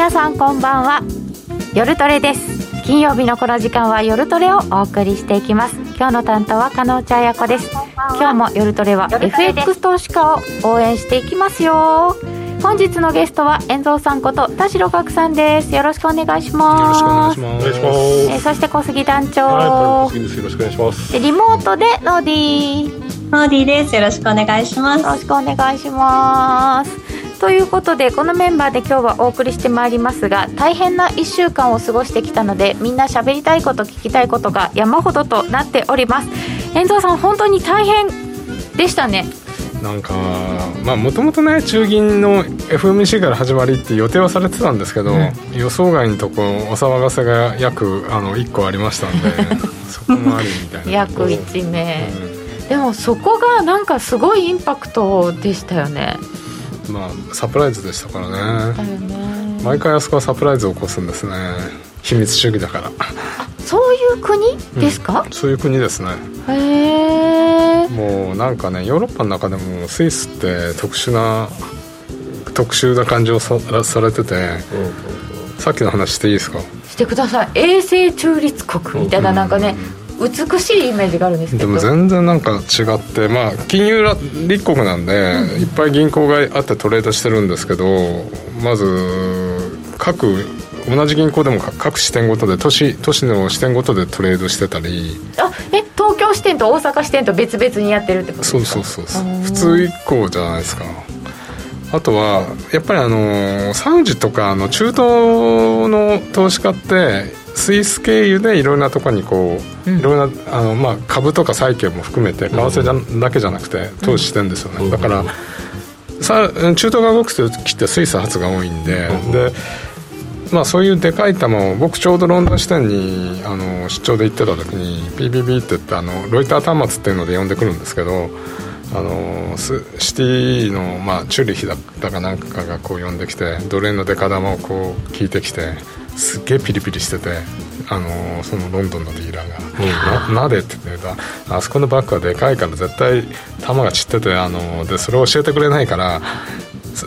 皆さんこんばんは。夜トレです。金曜日のこの時間は夜トレをお送りしていきます。今日の担当は加納茶彩子です。今日も夜トレは FX 投資家を応援していきますよ。本日のゲストは遠藤さんこと田代岳さんです。よろしくお願いします。よろしくお願いします。えー、そして小杉団長。はい、よろしくお願いします。リモートでノーディー。ノーディーです。よろしくお願いします。よろしくお願いしますということでこのメンバーで今日はお送りしてまいりますが大変な1週間を過ごしてきたのでみんな喋りたいこと聞きたいことが山ほどとなっております。遠藤さん本当に大変でしたね。なんかまあもともとね中銀の FMC から始まりって予定はされてたんですけど、うん、予想外のとこお騒がせが約あの1個ありましたんで そこもありみたいな約1名、うん、でもそこがなんかすごいインパクトでしたよねまあサプライズでしたからね。毎回あそこはサプライズを起こすんですね。秘密主義だから。そういう国？ですか、うん、そういう国ですね。へえ。もうなんかねヨーロッパの中でもスイスって特殊な特殊な感じをさされてて、うん、さっきの話していいですか？してください。永世中立国みたいななんかね、美しいイメージがあるんですけど。でも全然なんか違ってまあ金融立国なんで、うん、いっぱい銀行があってトレードしてるんですけどまず各同じ銀行でも各支店ごとで都市都市の支店ごとでトレードしてたり。あえ東京支店と大阪支店と別々にやってるってことですか？そうそうそう普通一個じゃないですか。あとはやっぱりあのサウジとかの中東の投資家ってスイス経由でいろんなところにこう、いろんなあの、まあ、株とか債券も含めて為替じゃ、だけじゃなくて投資してるんですよね、だからさ中東が動く時ってスイス発が多いんで、でまあ、そういうでかい球を僕ちょうどロンドン支店にあの出張で行ってた時に PBB って言ってあのロイター端末っていうので呼んでくるんですけどあのシティの、まあ、チューリヒだったかなんかがこう呼んできてドル円の出方もこう聞いてきてすっげえピリピリしててあのそのロンドンのディーラーが「ななで?」って言ってた。あそこのバッグはでかいから絶対球が散っててあのでそれを教えてくれないから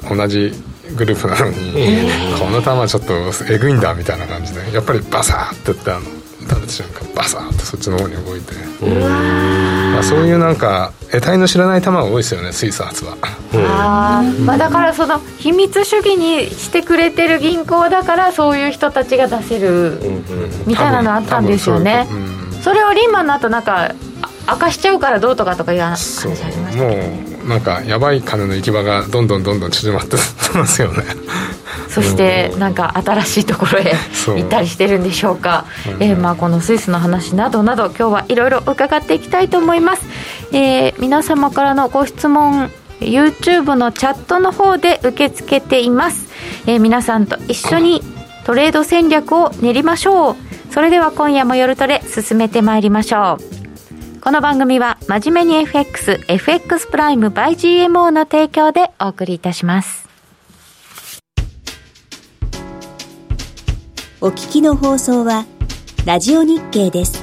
同じグループなのに、この球はちょっとえぐいんだみたいな感じでやっぱりバサーって言ってあの食べた瞬間バサーってそっちの方に動いて、まあ、そういうなんか得体の知らない球が多いですよねスイス発は。あ、まあ、だからその秘密主義にしてくれてる銀行だからそういう人たちが出せるみたいなのあったんですよね、それをリーマンの後なんか明かしちゃうからどうとかとかいう話ありましたもうなんかやばい金の行き場がどんどんどんどん縮まってますよね。そしてなんか新しいところへ行ったりしてるんでしょうか。う、えー、まあこのスイスの話などなど今日はいろいろ伺っていきたいと思います、えー、皆様からのご質問 YouTube のチャットの方で受け付けています、えー、皆さんと一緒にトレード戦略を練りましょう。それでは今夜も夜トレ進めてまいりましょうこの番組は真面目に FX、FX プライム by GMO の提供でお送りいたします。お聞きの放送は、ラジオ日経です。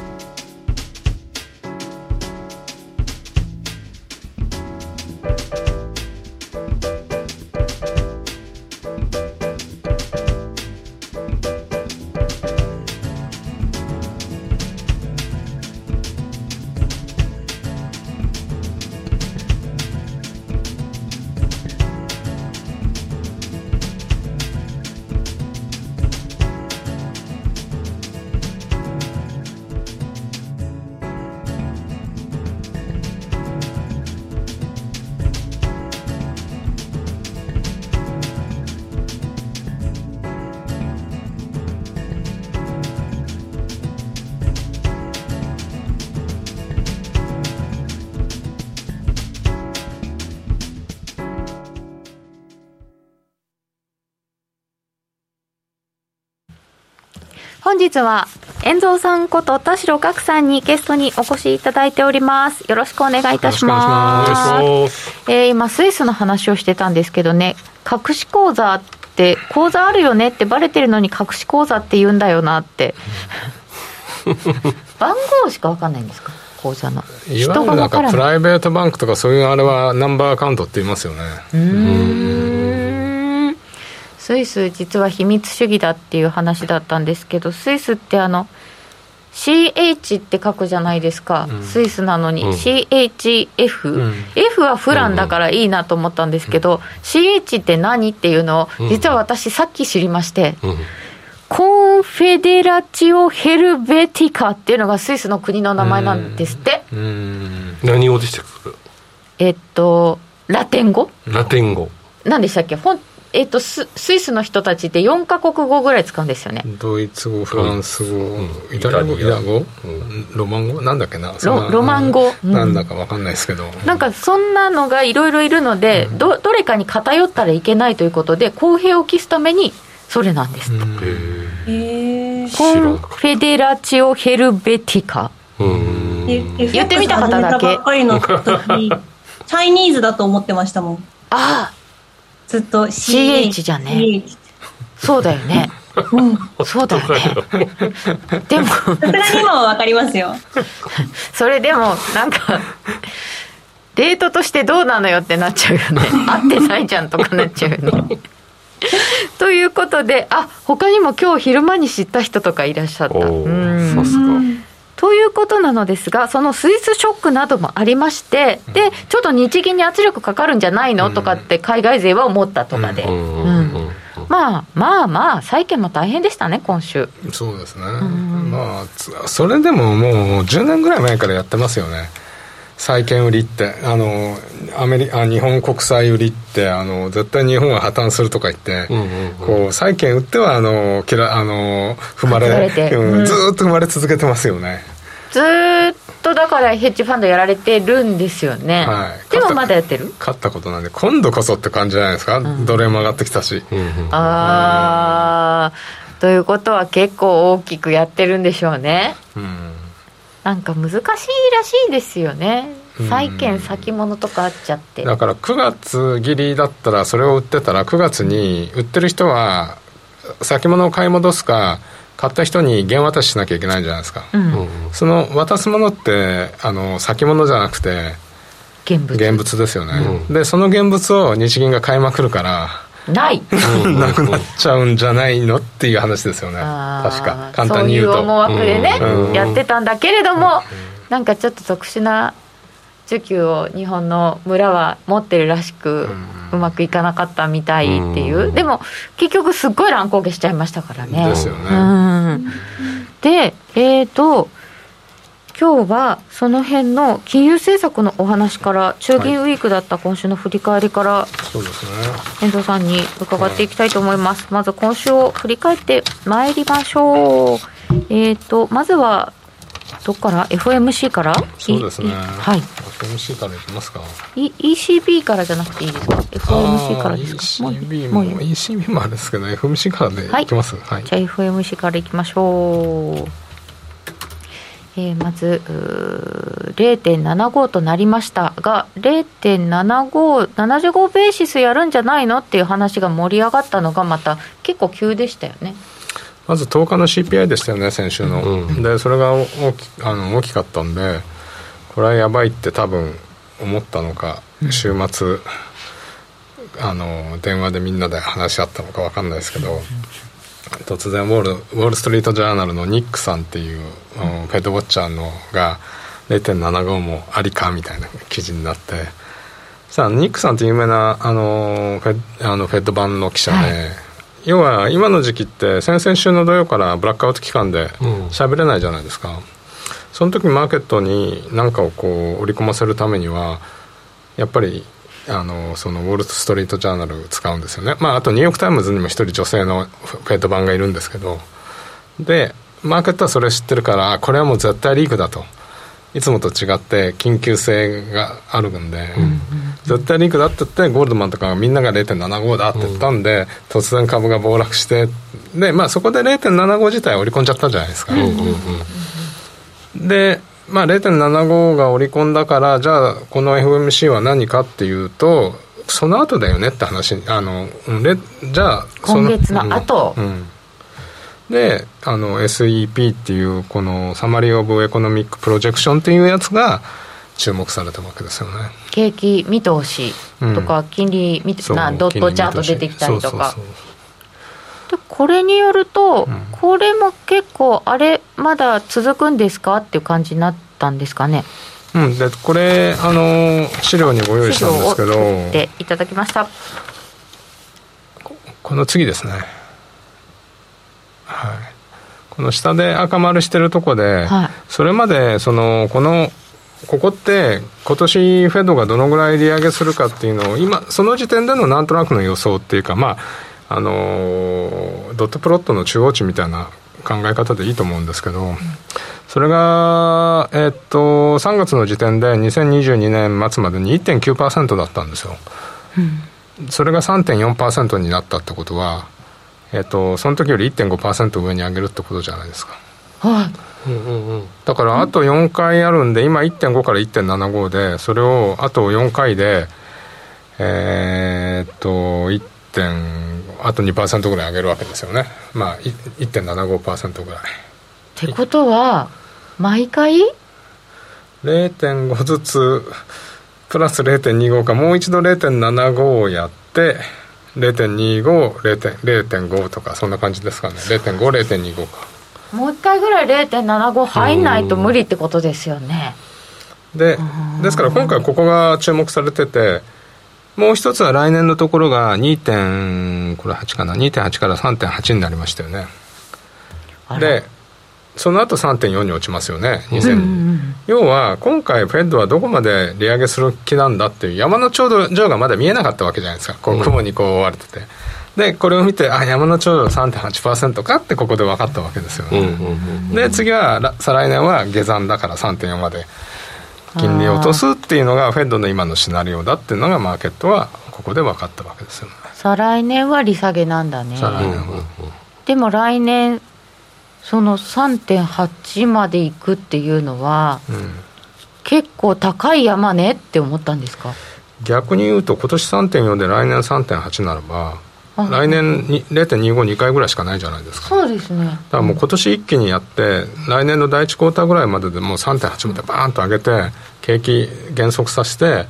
日は遠蔵さんこと田代岳さんにゲストにお越しいただいております。よろしくお願いいたします。えー、今スイスの話をしてたんですけどね隠し口座って口座あるよねってバレてるのに隠し口座って言うんだよなって。番号しか分かんないんですか？口座の。いわゆるなんかプライベートバンクとかそういうあれはナンバーアカウントって言いますよね。うんスイス実は秘密主義だっていう話だったんですけどスイスってあの CH って書くじゃないですか、うん、スイスなのに、うん、CHF、うん、F はフランだからいいなと思ったんですけど、うん、CH って何っていうのを実は私さっき知りまして、コンフェデラチオ・ヘルベティカっていうのがスイスの国の名前なんですって。何語でしたっけ？えっとラテン語？ラテン語。何でしたっけ？えっとス、スイスの人たちって4か国語ぐらい使うんですよね。ドイツ語フランス語、うん、イタリア語イタ語、うん、ロマン語？なんだっけな？ロロマン語、うん、なんだか分かんないですけど、なんかそんなのがいろいろいるので、どどれかに偏ったらいけないということで公平を期すためにそれなんです。ってへえコンフェデラチオ・ヘルベティカ。言ってみた方だけ。チャイニーズだと思ってましたもん。ああ。ずっと CH, CH じゃね。そうだよね。うん、そうだよね。でも。さすがに今はわかりますよ。それでも、なんか、デートとしてどうなのよってなっちゃうよね。合ってないじゃんとかなっちゃうよね。ということで、あ他にも今日昼間に知った人とかいらっしゃった。うん。そうすか。ということなのですが、そのスイスショックなどもありまして、で、ちょっと日銀に圧力かかるんじゃないの？とかって、海外勢は思ったとかで。まあまあまあ、債券も大変でしたね、今週。そうですね。まあ、それでももう10年ぐらい前からやってますよね。債券売りってあのアメリあ日本国債売りってあの絶対日本は破綻するとか言って、こう債券売ってはあのきらあの踏まれ、うん、ずっと踏まれ続けてますよね。ずっとだからヘッジファンドやられてるんですよね、はい、でもまだやってる？勝ったことなんで今度こそって感じじゃないですか、うん、ドル円も上がってきたし、ああということは結構大きくやってるんでしょうね。うんなんか難しいらしいですよね。債券先物とかあっちゃって。だから9月切りだったらそれを売ってたら9月に売ってる人は先物を買い戻すか買った人に原渡ししなきゃいけないじゃないですか、うん、その渡すものってあの先物じゃなくて現物。現物ですよね、うん、でその現物を日銀が買いまくるからない。なくなっちゃうんじゃないのっていう話ですよね。確か。簡単に言うと。そういう思惑でね、うん、やってたんだけれども、うん、なんかちょっと特殊な需給を日本の村は持ってるらしく、うまくいかなかったみたいっていう、でも結局すっごい乱高下しちゃいましたからね。ですよね、でえっ、ー、と今日はその辺の金融政策のお話から中銀ウィークだった今週の振り返りから、そうですね。遠藤さんに伺っていきたいと思います、まず今週を振り返ってまいりましょう。えっ、ー、とまずはどこから？FOMC から？そうですね。はい。FOMC からいきますか？e ECB からじゃなくていいですか？FOMC からですか？ECB もも ECB もあれです。けど FOMC からでい。きます、はい、じゃあ FOMC からいきましょうえー、まず0.75となりましたが0.75、75ベーシスやるんじゃないのっていう話が盛り上がったのがまた結構急でしたよね。まず10日の CPI でしたよね、先週の、うん、でそれが大きあの大きかったんで、これはやばいって多分思ったのか、週末、あの電話でみんなで話し合ったのか分かんないですけど、突然ウォール、ウォール・ストリート・ジャーナルのニックさんっていう、フェッドウォッチャーのが、0.75もありかみたいな記事になって、さあニックさんって有名なあのフェあのフェッド版の記者で、はい、要は今の時期って先々週の土曜からブラックアウト期間で喋れないじゃないですか、うん、その時マーケットに何かをこう織り込ませるためにはやっぱりあのそのウォール・ストリート・ジャーナル使うんですよね、まあ、あとニューヨーク・タイムズにも一人女性のフェット版がいるんですけど。でマーケットはそれ知ってるからこれはもう絶対リークだと。いつもと違って緊急性があるんで、うんうん、絶対リークだって言ってゴールドマンとかみんなが0.75だって言ったんで、うん、突然株が暴落して。で、まあ、そこで0.75自体織り込んじゃったじゃないですか、うんうんうん、でまあ、0.75が織り込んだからじゃあこの FMC は何かっていうとその後だよねって話あのじゃあ今月の後、うん、うん。であの SEP っていうこのサマリー・オブ・エコノミック・プロジェクションっていうやつが注目されたわけですよね。景気見通しとか、金利見て、うん、なドットチャート出てきたりとかでこれによると、うん、これも結構、あれ、まだ続くんですか？っていう感じになったんですかね？うん、でこれあの資料にご用意したんですけど。でいただきました。この次ですね。はい。この下で赤丸してるとこで、はい、それまでそのこのここって今年フェドがどのぐらい利上げするかっていうのを今その時点でのなんとなくの予想っていうかまああのドットプロットの中央値みたいな考え方でいいと思うんですけど、それが、えっと、3月の時点で2022年末までに1.9%だったんですよ。うん、それが3.4%になったってことは、えっと、その時より1.5%上に上げるってことじゃないですか。はい、だからあと4回あるんで今1.5から1.75でそれをあと4回でえー、っと 1. 点あと2%ぐらい上げるわけですよね。まあ1.75%ぐらい。ってことは毎回？0.5ずつプラス0.25か。もう一度0.75をやって0.25.0.5とかそんな感じですかね。0.50.25か。もう一回ぐらい0.75入んないと無理ってことですよね。でですから今回ここが注目されててもう一つは来年のところが 2. これ8かな？2.8から3.8になりましたよね。でその後3.4に落ちますよね2000、うんうん、要は今回フェッドはどこまで利上げする気なんだっていう山の頂上がまだ見えなかったわけじゃないですか。こう雲にこう覆われてて、でこれを見てあ山の頂上3.8%かってここで分かったわけですよね、で次は再来年は下山だから3.4まで金利を落とすっていうのがフェッドの今のシナリオだっていうのがマーケットはここで分かったわけですよね。再来年は利下げなんだね。再来年は、でも来年その3.8までいくっていうのは、うん、結構高い山ねって思ったんですか？逆に言うと今年3.4で来年3.8ならば来年に0.252回ぐらいしかないじゃないですか。そうですね。だからもう今年一気にやって来年の第1クォーターぐらいまででもう3.8までバーンと上げて景気減速させて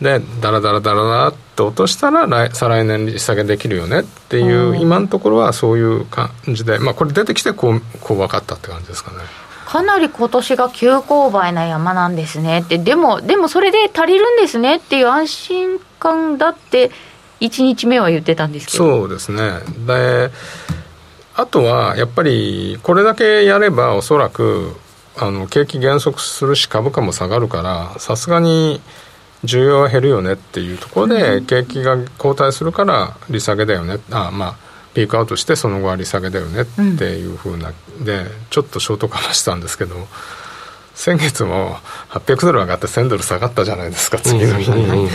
でダラダラダラダラって落としたら来再来年利下げできるよねっていう今のところはそういう感じでまあこれ出てきてこうこう分かったって感じですかね。かなり今年が急勾配な山なんですねって。でもでもそれで足りるんですねっていう安心感だって1日目は言ってたんですけど。そうですね。であとはやっぱりこれだけやればおそらくあの景気減速するし株価も下がるからさすがに需要は減るよねっていうところで、景気が後退するから利下げだよね。あまあピークアウトしてその後は利下げだよねっていうふうな、うん、でちょっとショートカバーしたんですけど先月も800ドル上がって1000ドル下がったじゃないですか次の日に、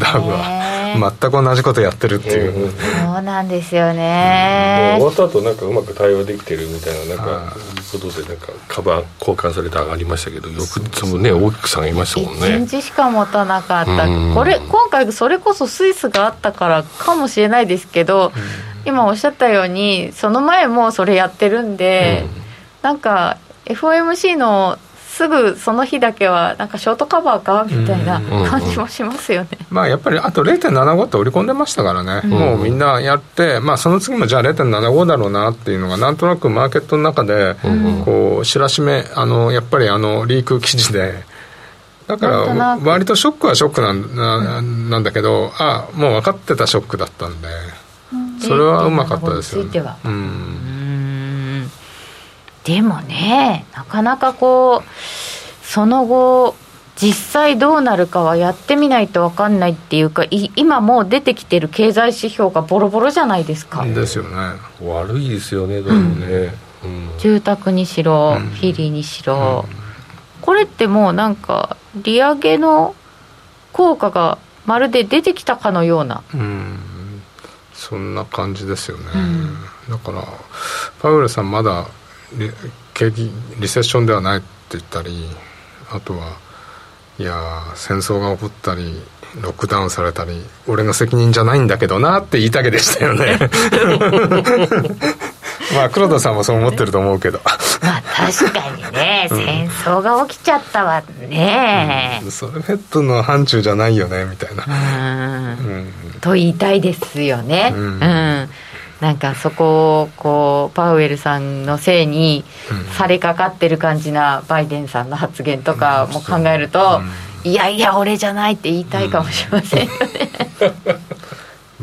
ダウは全く同じことやってるっていう、そうなんですよね、終わった後なんかうまく対応できてるみたいななんかことでなんかカバー交換されて上がりましたけど翌日もね大きく下がりましたもんね。1日しか持たなかった、これ今回それこそスイスがあったからかもしれないですけど、今おっしゃったようにその前もそれやってるんで、うん、なんか FOMC のすぐその日だけはなんかショートカバーかみたいな感じもしますよね、まあやっぱりあと0.75って織り込んでましたからね、うん、もうみんなやって、まあ、その次もじゃあ0.75だろうなっていうのがなんとなくマーケットの中でこう知らしめあのやっぱりあのリーク記事で。だから割とショックはショックなんなん。だけどあもう分かってたショックだったんで、それはうまかったですよね。うんでもねなかなかこうその後実際どうなるかはやってみないと分かんないっていうか今もう出てきてる経済指標がボロボロじゃないですか。ですよね。悪いですよねどうもね、うん、住宅にしろ、フィリにしろ、これってもうなんか利上げの効果がまるで出てきたかのような、うん、そんな感じですよね、だからパウエルさんまだ景気リセッションではないって言ったりあとはいや戦争が起こったりロックダウンされたり俺の責任じゃないんだけどなって言いたげでしたよね。まあ黒田さんもそう思ってると思うけど。まあ確かにね、うん、戦争が起きちゃったわね、うん、それフェットの範疇じゃないよねみたいな、うん、と言いたいですよね。うんなんかそこをこうパウエルさんのせいにされかかってる感じなバイデンさんの発言とかも考えると、いやいや俺じゃないって言いたいかもしれませんよね、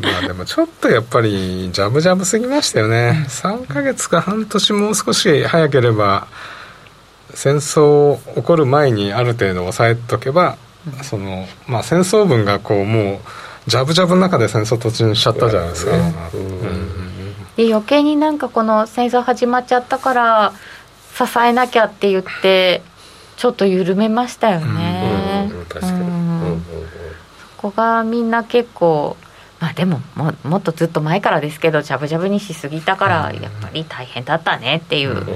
まあでもちょっとやっぱりジャブジャブすぎましたよね、3か月か半年もう少し早ければ戦争起こる前にある程度抑えとけば、そのまあ、戦争分がこうもうジャブジャブの中で戦争突入しちゃったじゃないですか、で余計になんかこの戦争始まっちゃったから支えなきゃって言ってちょっと緩めましたよね、確かに、そこがみんな結構まあでもももっとずっと前からですけどジャブジャブにしすぎたからやっぱり大変だったねっていう、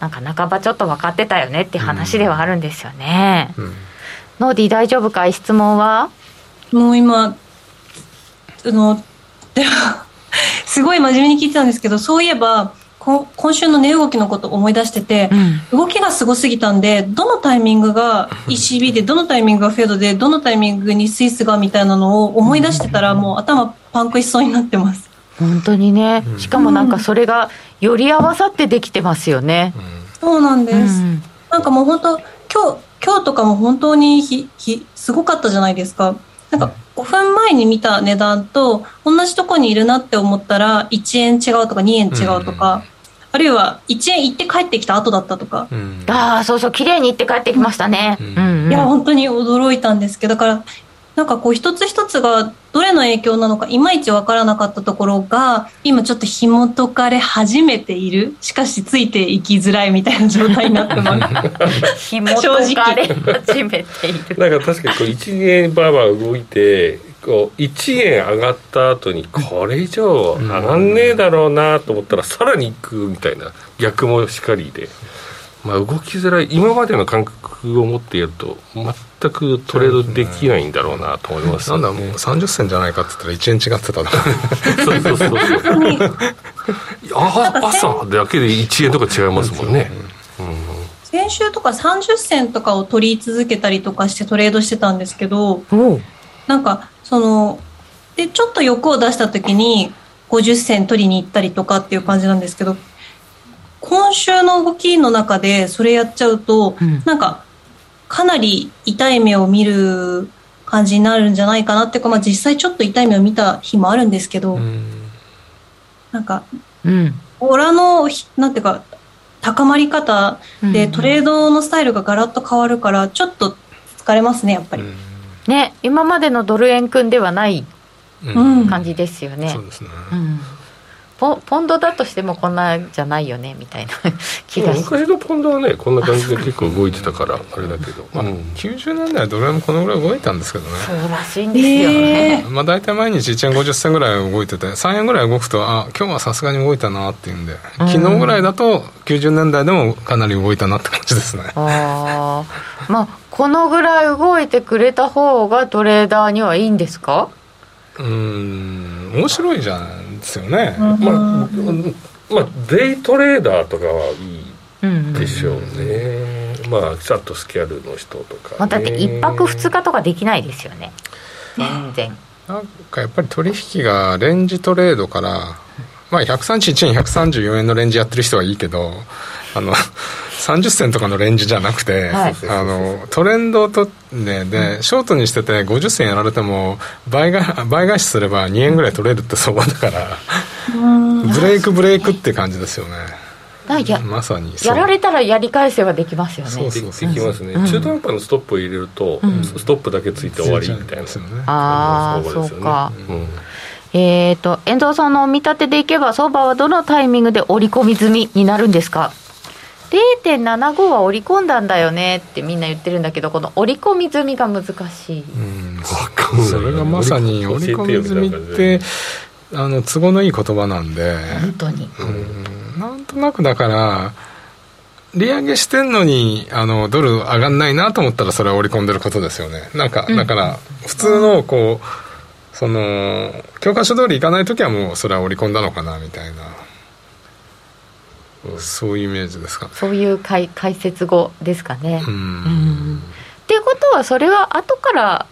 なんか半ばちょっと分かってたよねっていう話ではあるんですよね、ノーディー大丈夫かい？質問は？もう今あの すごい真面目に聞いてたんですけどそういえば今週の値動きのことを思い出してて、うん、動きがすごすぎたんでどのタイミングが ECB でどのタイミングがフェードでどのタイミングにスイスがみたいなのを思い出してたらもう頭パンクしそうになってます。本当にね。しかもなんかそれがより合わさってできてますよね、うん、そうなんです、うん、なんかもう本当今日今日とかも本当にひひすごかったじゃないですか。なんか5分前に見た値段と同じとこにいるなって思ったら1円違うとか2円違うとか、あるいは1円行って帰ってきた後だったとか、うん、ああそうそう綺麗に行って帰ってきましたね、うんうん、いや本当に驚いたんですけどだからなんかこう一つ一つがどれの影響なのかいまいち分からなかったところが今ちょっと紐解かれ始めている。しかしついていきづらいみたいな状態になってます。紐解かれ始めている。なんか確かにこう1円バーバー動いてこう1円上がった後にこれ以上上がんねえだろうなと思ったらさらにいくみたいな逆もしかりで、まあ、動きづらい今までの感覚を持ってやると全くトレードできないんだろうなと思います、ね、なんだもう30銭じゃないかって言ったら1円違ってたそうそうそうそう。朝だけで1円とか違いますもんね、うん、先週とか30銭とかを取り続けたりとかしてトレードしてたんですけどなんかそのでちょっと欲を出した時に50銭取りに行ったりとかっていう感じなんですけど今週の動きの中でそれやっちゃうと、うん、なんかかなり痛い目を見る感じになるんじゃないかなっていうか、まあ、実際ちょっと痛い目を見た日もあるんですけど、うん、なんか、うん、オラのなんていうか高まり方でトレードのスタイルがガラッと変わるからちょっと疲れますねやっぱり。うん。ね今までのドル円君ではない感じですよね、そうですね、うんポポンドだとしてもこんなじゃないよねみたいな。気が昔のポンドはねこんな感じで結構動いてたから あれだけど、まあ、90年代はドル円もこのぐらい動いたんですけどね。そうらしいんですよね、まあ、大体毎日1円50銭ぐらい動いてて3円ぐらい動くとあ今日はさすがに動いたなっていうんで昨日ぐらいだと90年代でもかなり動いたなって感じですね。ああまあこのぐらい動いてくれた方がトレーダーにはいいんですか？うん面白いじゃんですよね、まあ、まあデイトレーダーとかはいいでしょうね、うん、まあチャットスキャルの人とか、ね、まあ、だって1泊2日とかできないですよね。全然。なんかやっぱり取引がレンジトレードからまあ131円134円のレンジやってる人はいいけどあの30銭とかのレンジじゃなくて、はい、あのトレンドとねでショートにしてて50銭やられても倍が倍返しすれば2円ぐらい取れるって相場だからブレイクブレイクって感じですよね。やまさにやられたらやり返せばできますよね。そうそうできますね、うん、中途半端のストップを入れると、うん、ストップだけついて終わりみたいな、ね、ああそうか、うん。えーと、遠藤さんの見立てでいけば相場はどのタイミングで織り込み済みになるんですか？0.75は織り込んだんだよねってみんな言ってるんだけどこの織り込み済みが難しい、うん、それがまさに織り込み済みってあの都合のいい言葉なんで。本当に、うん、なんとなくだから利上げしてんのにあのドル上がんないなと思ったらそれは織り込んでることですよね。なんか、だから普通のこうその教科書通りいかない時はもうそれは織り込んだのかなみたいなそういうイメージですか？そういう解解説語ですかね。うん。うん。っていうことはそれは後から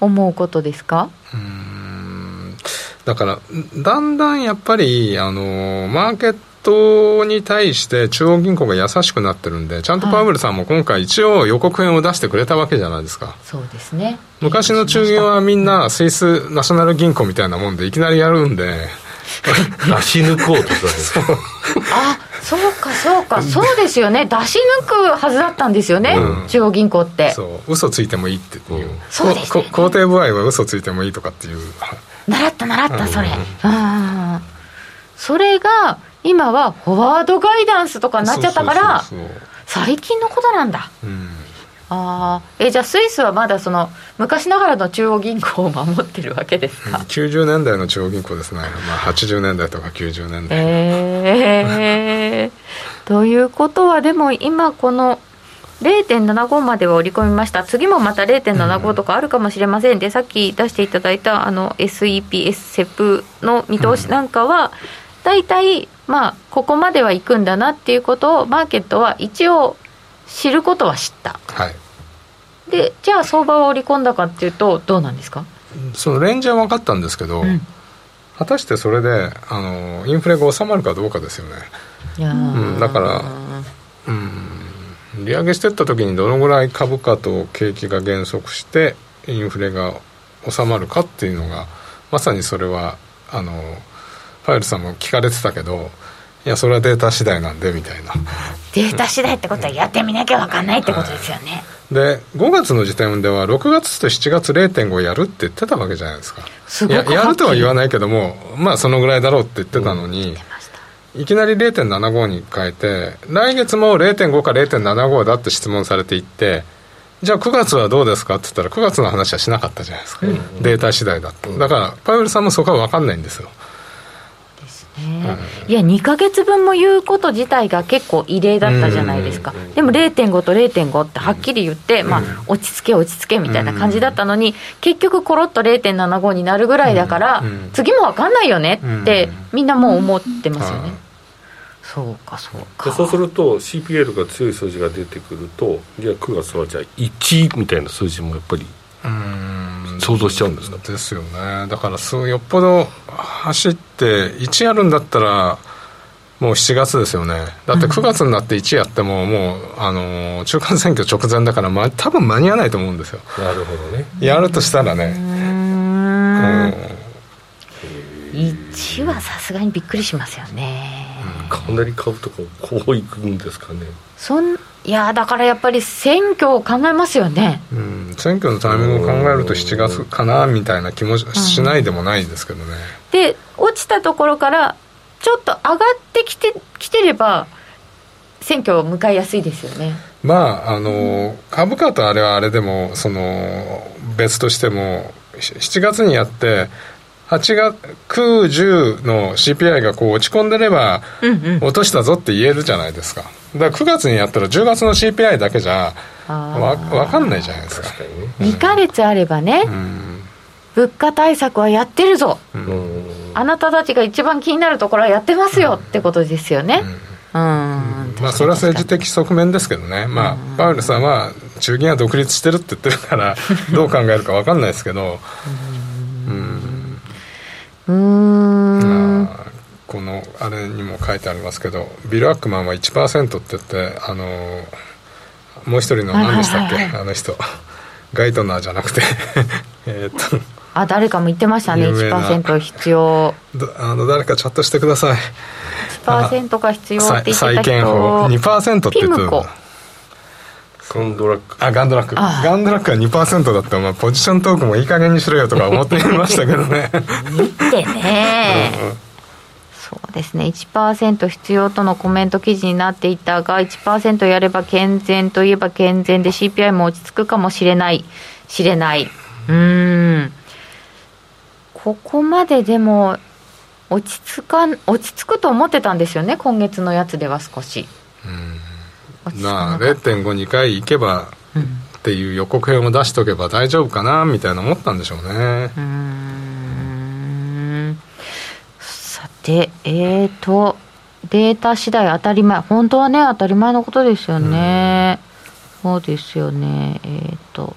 思うことですか？うん。だからだんだんやっぱりあのマーケットに対して中央銀行が優しくなってるんでちゃんとパウエルさんも今回一応予告編を出してくれたわけじゃないですか。そうですね。昔の中銀はみんなスイスナショナル銀行みたいなもんでいきなりやるんで。出し抜こうとするあそうかそうか。そうですよね。出し抜くはずだったんですよね、うん、中央銀行って。そう。嘘ついてもいいっていう、うん、そうです、ね、肯定部合は嘘ついてもいいとかっていう。習った習ったそれ、うん、それが今はフォワードガイダンスとかになっちゃったから最近のことなんだ、うん、ああえじゃあスイスはまだその昔ながらの中央銀行を守ってるわけですか、うん、90年代の中央銀行ですね、まあ、80年代とか90年代。ええー、ということはでも今この0.75までは織り込みました。次もまた0.75とかあるかもしれません。で、さっき出していただいたあの SEPS セプの見通しなんかは、大体まあここまでは行くんだなっていうことをマーケットは一応知ることは知った、はい、でじゃあ相場は織り込んだかっていうとどうなんですか？そのレンジは分かったんですけど、うん、果たしてそれであのインフレが収まるかどうかですよね。いや、うん、だからうん利上げしていった時にどのぐらい株価と景気が減速してインフレが収まるかっていうのがまさにそれはあのファイルさんも聞かれてたけどいやそれはデータ次第なんでみたいな。データ次第ってことはやってみなきゃ分かんないってことですよね、で5月の時点では6月と7月0.5やるって言ってたわけじゃないですか。ややるとは言わないけどもまあそのぐらいだろうって言ってたのに、うん、いきなり0.75に変えて来月も0.5か0.75だって質問されていってじゃあ9月はどうですかって言ったら9月の話はしなかったじゃないですか、うん、データ次第だと、だからパウエルさんもそこは分かんないんですよいや、2か月分も言うこと自体が結構異例だったじゃないですか、でも0.5と0.5ってはっきり言って、まあ、落ち着け、落ち着けみたいな感じだったのに、結局、ころっと0.75になるぐらいだから、次も分かんないよねって、みんなもう思ってますよね。そうかそうか。そうすると CPL が強い数字が出てくるとじゃあ9月はじゃあ1みたいな数字もやっぱり想像しちゃうんですか？ですよね。だからそうよっぽど走って1やるんだったらもう7月ですよね。だって9月になって1やってももう、あの中間選挙直前だから、ま、多分間に合わないと思うんですよ。なるほどね。やるとしたらね。うん。1はさすがにびっくりしますよね、かなり株とかこういくんですかね。そんいやだからやっぱり選挙を考えますよね、うん、選挙のタイミングを考えると7月かなみたいな気もしないでもないですけどね、うん、で落ちたところからちょっと上がってきてきてれば選挙を迎えやすいですよね。まああの株価とあれはあれでもその別としても7月にやって8月9、10の CPI がこう落ち込んでれば、落としたぞって言えるじゃないですか。だから9月にやったら10月の CPI だけじゃわ分かんないじゃないですか。2か月あればね、うん、物価対策はやってるぞ、うん、あなたたちが一番気になるところはやってますよってことですよね。うん、まあそれは政治的側面ですけどね、まあ、パウエルさんは中銀は独立してるって言ってるからどう考えるか分かんないですけど、うんうん。このあれにも書いてありますけどビル・アックマンは1%って言ってあのもう一人の何でしたっけ、あの人。ガイドナーじゃなくて。えっと。あ誰かも言ってましたね。1%必要。あの誰かチャットしてください。1%が必要って言ってた人。債券法。2%って言ってたガンドラック。あガンドラック。ガンドラックは2%だった。ら、まあ、ポジショントークもいい加減にしろよとか思っていましたけどね。見てね、うん、そうですね。1%必要とのコメント記事になっていたが1%やれば健全といえば健全で CPI も落ち着くかもしれない。しれない。うん。ここまででも落ち着か落ち着くと思ってたんですよね今月のやつでは少し。うんまあ0.52回いけばっていう予告編を出しとけば大丈夫かなみたいな思ったんでしょうね。うん。さてえーとデータ次第当たり前本当はね当たり前のことですよね。そうですよね。えっ、ー、と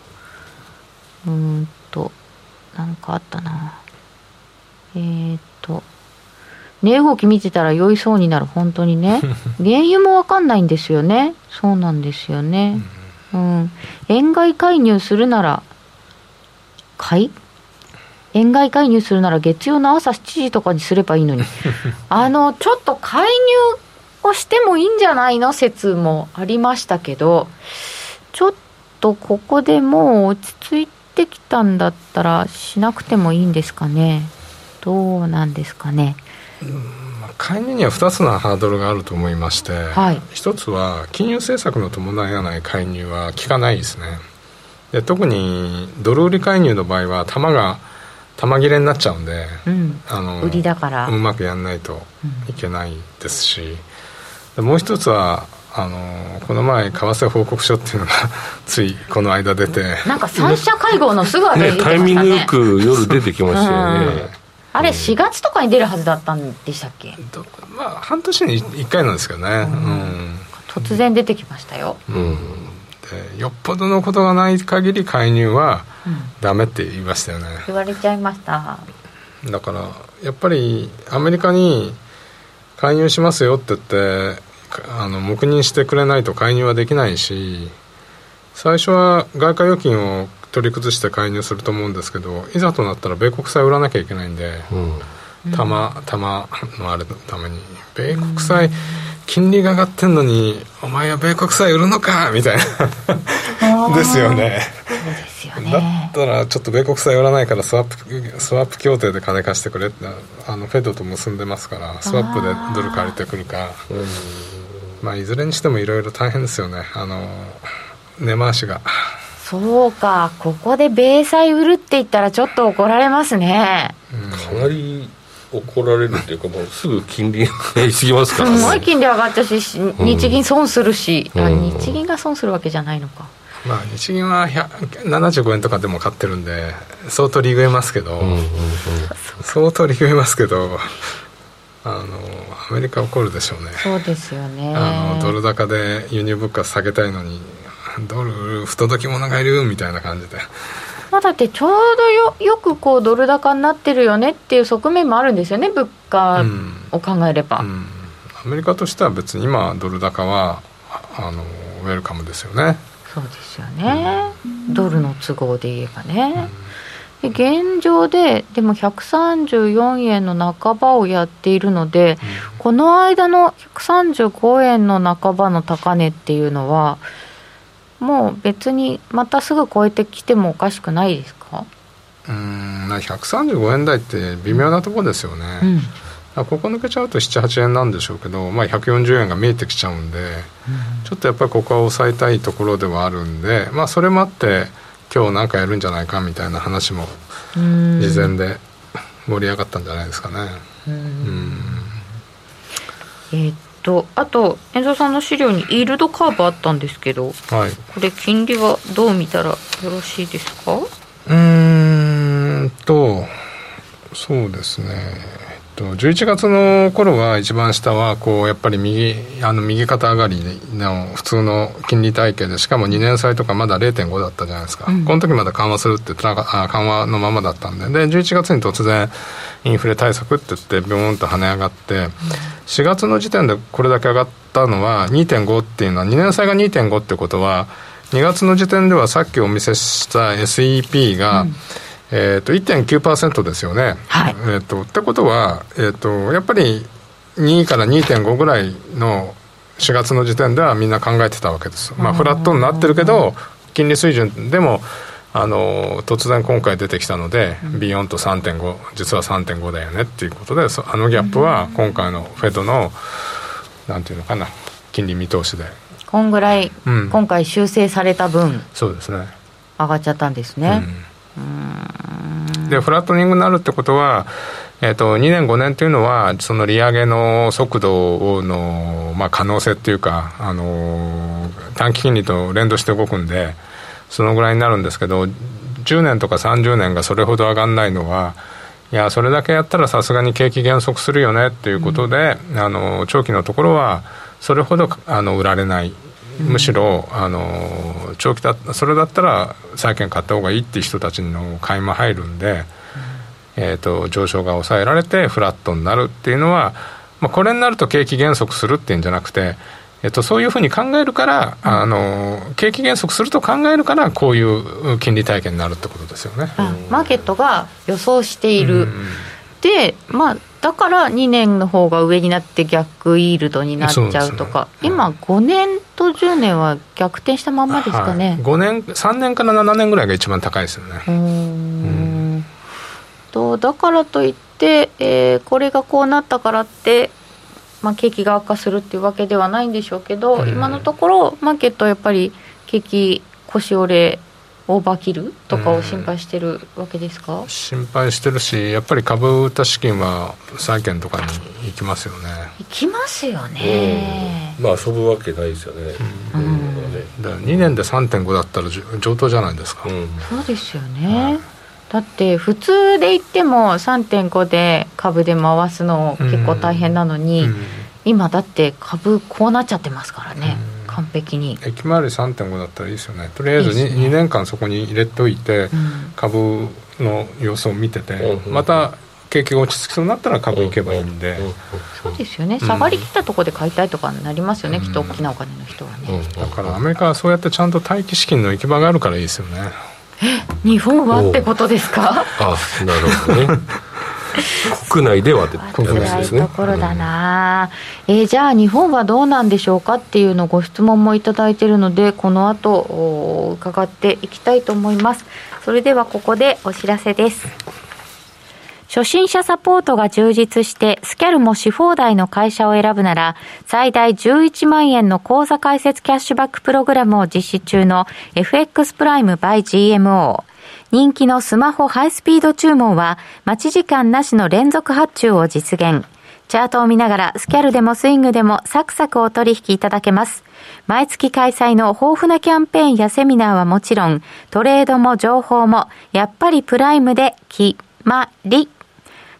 うんとなんかあったな。えー、っと値動き見てたら酔いそうになる。本当にね。原油も分かんないんですよね。そうなんですよね。うん、円買い介入するなら買い？円買い介入するなら月曜の朝7時とかにすればいいのに。あのちょっと介入をしてもいいんじゃないの？説もありましたけどちょっとここでもう落ち着いてきたんだったらしなくてもいいんですかね。どうなんですかね介入には2つのハードルがあると思いまして、はい、1つは金融政策の伴わない介入は効かないですね。で特にドル売り介入の場合は玉が玉切れになっちゃうんで、うん、あの売りだから。うまくやんないといけないですし、うん、もう一つはあのこの前為替報告書っていうのが ついこの間出て。なんか三者会合のすぐ後に出てましたね、ね、タイミングよく夜出てきましたよね、うんあれ4月とかに出るはずだったんでしたっけ、まあ半年に1回なんですけどね、うん、突然出てきましたよ、うん、でよっぽどのことがない限り介入はダメって言いましたよね、言われちゃいました。だからやっぱりアメリカに介入しますよって言ってあの黙認してくれないと介入はできないし最初は外貨預金を取り崩して介入すると思うんですけどいざとなったら米国債売らなきゃいけないんで、うん、玉玉のあれのために。米国債、金利が上がってんのにお前は米国債売るのかみたいな。ですよね。だったらちょっと米国債売らないからスワップスワップ協定で金貸してくれってあのフェドと結んでますからスワップでドル借りてくるか。まあいずれにしてもいろいろ大変ですよね。あの根回しが。そうか、ここで米債売るって言ったら、ちょっと怒られますね。かなり怒られるっていうか、もうすぐ金利上がりすぎますからね。すごい金利上がったし、日銀損するし、うん、日銀が損するわけじゃないのか。まあ、日銀は75円とかでも買ってるんで、相当利食えますけど、うんうんうん、相当利食えますけど、あのアメリカ怒るでしょうね。そうですよね。あのドル高で輸入物価下げたいのに、ドル不届き者がいるみたいな感じで。まあ、だってちょうどよよくこうドル高になってるよねっていう側面もあるんですよね物価を考えれば、うん。うん、アメリカとしては別に今ドル高はあのウェルカムですよね。そうですよね、うん、ドルの都合で言えばね、で現状ででも134円の半ばをやっているので、この間の135円の半ばの高値っていうのはもう別にまたすぐ超えてきてもおかしくないですか？うん135円台って微妙なところですよね、うん、ここ抜けちゃうと78円なんでしょうけど、まあ、140円が見えてきちゃうんで、うん、ちょっとやっぱりここは抑えたいところではあるんで、まあ、それもあって今日なんかやるんじゃないかみたいな話も事前で盛り上がったんじゃないですかね。うん。えー、とあと遠藤さんの資料にイールドカーブあったんですけど、はい、これ金利はどう見たらよろしいですか？うんとそうですねと11月の頃は一番下はこうやっぱり右あの右肩上がりの普通の金利体系でしかも2年債とかまだ0.5だったじゃないですか、うん、この時まだ緩和するって緩和のままだったんで。で11月に突然インフレ対策って言ってビョーンと跳ね上がって、4月の時点でこれだけ上がったのは2.5っていうのは2年債が2.5ってことは2月の時点ではさっきお見せした SEP が、うんえーと、1.9%ですよね。はい、えーと、ってことは、えーと、やっぱり2から2.5ぐらいの4月の時点ではみんな考えてたわけです。まあ、フラットになってるけど金利水準でもあの突然今回出てきたので、うん、ビヨンと3.5実は3.5だよねっていうことであのギャップは今回のフェドのなんていうのかな金利見通しで。こんぐらい、うん、今回修正された分そうですね。上がっちゃったんですね、うんでフラットニングになるってことは、えーと、2年5年というのはその利上げの速度の、まあ、可能性っていうか、あの短期金利と連動して動くんでそのぐらいになるんですけど10年とか30年がそれほど上がらないのはいやそれだけやったらさすがに景気減速するよねっていうことで、うん、あの長期のところはそれほどあの売られない。むしろあの長期だそれだったら債券買った方がいいっていう人たちの買いも入るんで、えーと、上昇が抑えられてフラットになるっていうのは、まあ、これになると景気減速するっていうんじゃなくて、えっと、そういうふうに考えるから、あの景気減速すると考えるからこういう金利体系になるってことですよね。マーケットが予想している、で、まあ、だから2年の方が上になって逆イールドになっちゃうとか、ね、今、5年と10年は逆転したまんまですかね、はい、5年、3年から7年ぐらいが一番高いですよね。うん。とだからといって、えー、これがこうなったからって、まあ、景気が悪化するっていうわけではないんでしょうけど、今のところ、マーケットはやっぱり景気腰折れオーバーキルとかを心配してるわけですか、心配してるしやっぱり株売った資金は債券とかに行きますよね。行きますよね、まあ遊ぶわけないですよね、うん、うん。だ2年で3.5だったら上等じゃないですか、うん、そうですよね、だって普通で言っても3.5で株で回すの結構大変なのに、今だって株こうなっちゃってますからね、完璧に。駅回り3.5だったらいいですよね。とりあえず 2,、ね、2年間そこに入れといて、うん、株の様子を見てて、うん、また景気が落ち着きそうになったら株行けばいいんで、そうですよね。下がりきったところで買いたいとかになりますよね、きっと大きなお金の人はね、だからアメリカはそうやってちゃんと待機資金の行き場があるからいいですよね。え日本はってことですか？あなるほどね 国内ではって国内ところだな、うん、えー、じゃあ日本はどうなんでしょうかっていうのご質問もいただいているのでこの後伺っていきたいと思います。それではここでお知らせです。初心者サポートが充実して、スキャルもし放題の会社を選ぶなら、最大11万円の口座開設キャッシュバックプログラムを実施中の FX プライム by GMO。人気のスマホハイスピード注文は、待ち時間なしの連続発注を実現。チャートを見ながら、スキャルでもスイングでもサクサクお取引いただけます。毎月開催の豊富なキャンペーンやセミナーはもちろん、トレードも情報も、やっぱりプライムで決まり。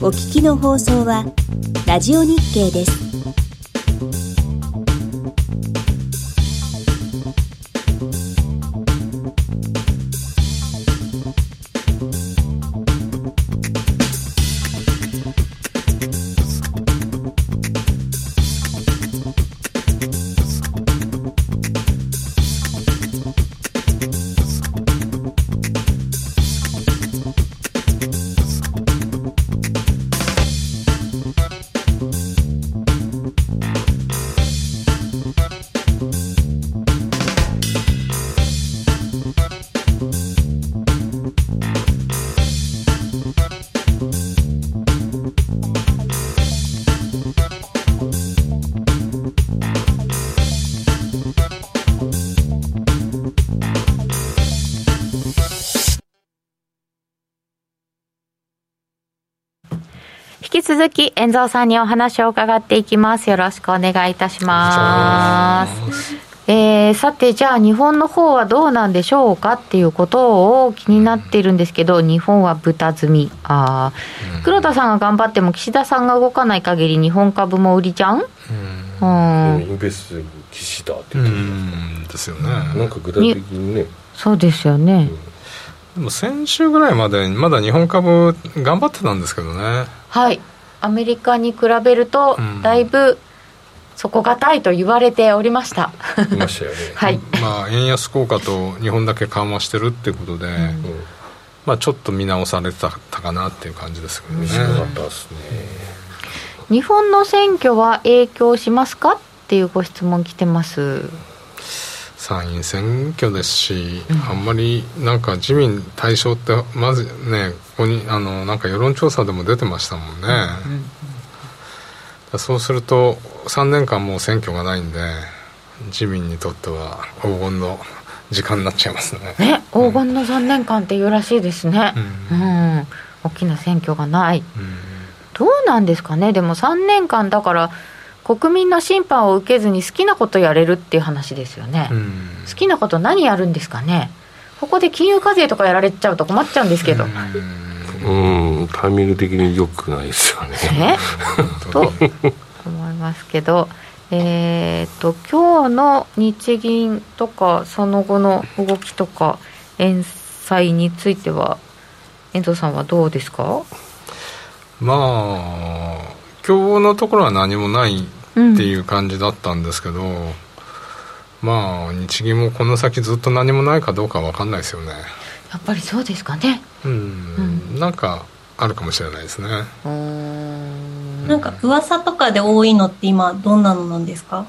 お聞きの放送はラジオ日経です。続き、遠蔵さんにお話を伺っていきます。よろしくお願いいたします。えー、さて、じゃあ日本の方はどうなんでしょうかっていうことを気になっているんですけど、日本は豚積み。ああ、黒田さんが頑張っても岸田さんが動かない限り日本株も売りじゃんうん。インベス岸田って言ってるですよね。なんか具体的にね。そうですよね。でも先週ぐらいまでまだ日本株頑張ってたんですけどね。はい。アメリカに比べるとだいぶ底堅いと言われておりました。いましたよね。はい。まあ円安効果と日本だけ緩和してるっていうことで、うん、まあちょっと見直されたかなっていう感じですけどね。ったですね。日本の選挙は影響しますか？っていうご質問来てます。参院選挙ですし、うん、あんまりなんか自民対象ってまずねここにあのなんか世論調査でも出てましたもんね、うん、そうすると3年間もう選挙がないんで自民にとっては黄金の時間になっちゃいますね。ね黄金の3年間っていうらしいですね。うん、うん、大きな選挙がない、うん、どうなんですかね。でも3年間だから国民の審判を受けずに好きなことやれるっていう話ですよね、好きなこと何やるんですかね。ここで金融課税とかやられちゃうと困っちゃうんですけど。うん。タイミング的によくないですよね。と思いますけど。えーと、今日の日銀とかその後の動きとか円債については遠藤さんはどうですか？まあ今日のところは何もないっていう感じだったんですけど、うん、まあ日銀もこの先ずっと何もないかどうか分かんないですよね。やっぱりそうですかね。うん、うん、なんかあるかもしれないですね。なんか噂とかで多いのって今どんなのなんですか？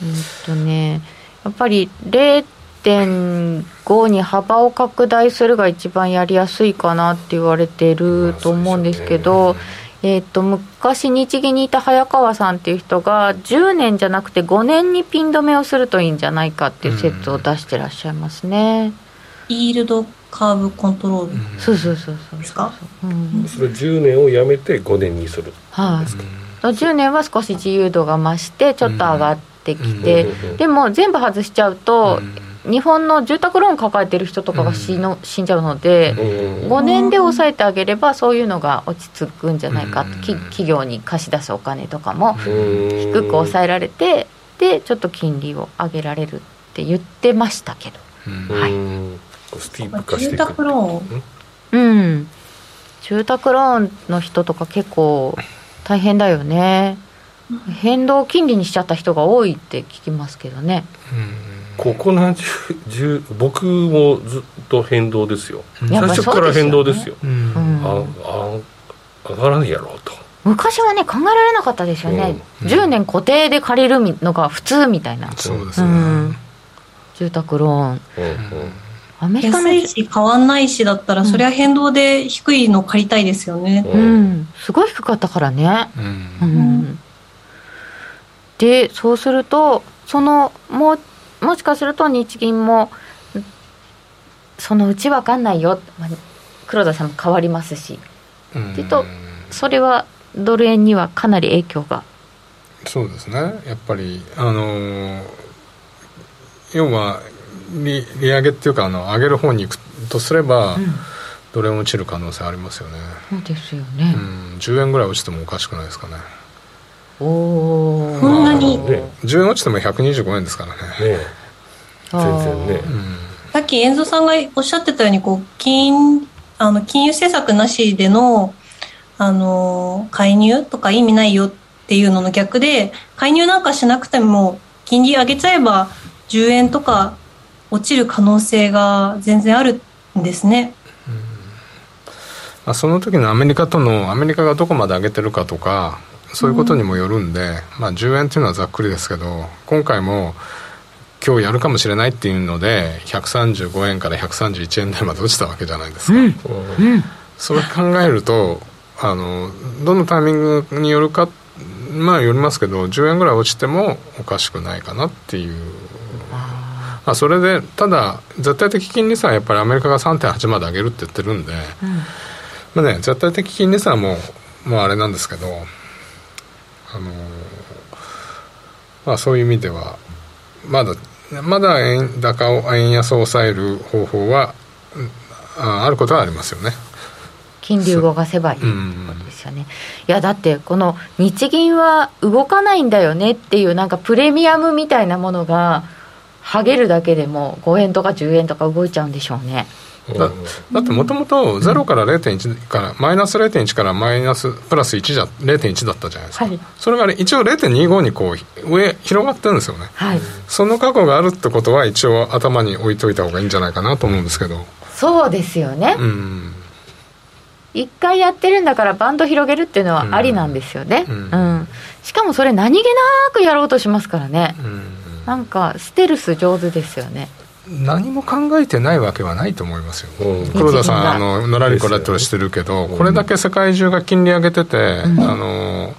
うんとねやっぱり0.5に幅を拡大するが一番やりやすいかなって言われてると思うんですけど、えー、と昔日銀にいた早川さんっていう人が10年じゃなくて5年にピン止めをするといいんじゃないかっていう説を出してらっしゃいますね。イールドカーブコントロール、うん、そうそうそうそうですか、うん、それ10年をやめて5年にする。はい、あ、10年は少し自由度が増してちょっと上がってきて、うん、でも全部外しちゃうと、日本の住宅ローン抱えてる人とかが死の、死んじゃうので、5年で抑えてあげればそういうのが落ち着くんじゃないか、企業に貸し出すお金とかも低く抑えられてでちょっと金利を上げられるって言ってましたけど、はいスティープ化してい。く住宅ローン。うん。住宅ローンの人とか結構大変だよね。変動金利にしちゃった人が多いって聞きますけどねここ何十僕もずっと変動ですよ。最初から変動ですよ、ねうん、ああ上がらないやろうと。昔はね考えられなかったですよね、うん、10年固定で借りるのが普通みたいな。そうですね、うん、住宅ローン、うんうん。アメリカ安いし変わんないしだったら、そりゃ変動で低いの借りたいですよね、うん、すごい低かったからね、うん、でそうするとそのももしかすると日銀もそのうち分かんないよ、まあ、黒田さんも変わりますし、うん、っていうとそれはドル円にはかなり影響が。そうですね。やっぱりあのー、要は利利上げっていうかあの上げる方に行くとすれば、うん、どれも落ちる可能性ありますよね。そうですよね、うん、10円ぐらい落ちてもおかしくないですかねおおそんなに、まあ、10円落ちても125円ですからね。ね。全然ね、うん、さっき遠藤さんがおっしゃってたようにこう金あの金融政策なしでのあの介入とか意味ないよっていうのの逆で介入なんかしなくても金利上げちゃえば10円とか落ちる可能性が全然あるんですね。まあ、その時のアメリカとのアメリカがどこまで上げてるかとかそういうことにもよるんで、うん、まあ、10円っていうのはざっくりですけど今回も今日やるかもしれないっていうので135円から131円台まで落ちたわけじゃないですか、それ考えるとあのどのタイミングによるかまあよりますけど10円ぐらい落ちてもおかしくないかなっていう。まあ、それでただ絶対的金利差はやっぱりアメリカが3.8まで上げるって言ってるんで、うん、まあね、絶対的金利差はもうもうあれなんですけど、あのまあ、そういう意味ではまだまだ円高を円安を抑える方法はああることはありますよね。金利動かせばいいことですよね、いやだってこの日銀は動かないんだよねっていうなんかプレミアムみたいなものがはげるだけでも5円とか10円とか動いちゃうんでしょうね。だだってもともと0から0.1から、マイナス0.1からマイナスプラス1じゃ0.1だったじゃないですか、はい、それが、ね、一応0.25にこう上広がってるんですよね、はい、その過去があるってことは一応頭に置いといた方がいいんじゃないかなと思うんですけど。そうですよね。うん。一回やってるんだからバンド広げるっていうのはありなんですよね、うん、うん、しかもそれ何気なくやろうとしますからね、うん。なんかステルス上手ですよね何も考えてないわけはないと思いますよ、うん、黒田さんあののらりこらとしてるけど、これだけ世界中が金利上げてて、うん、あの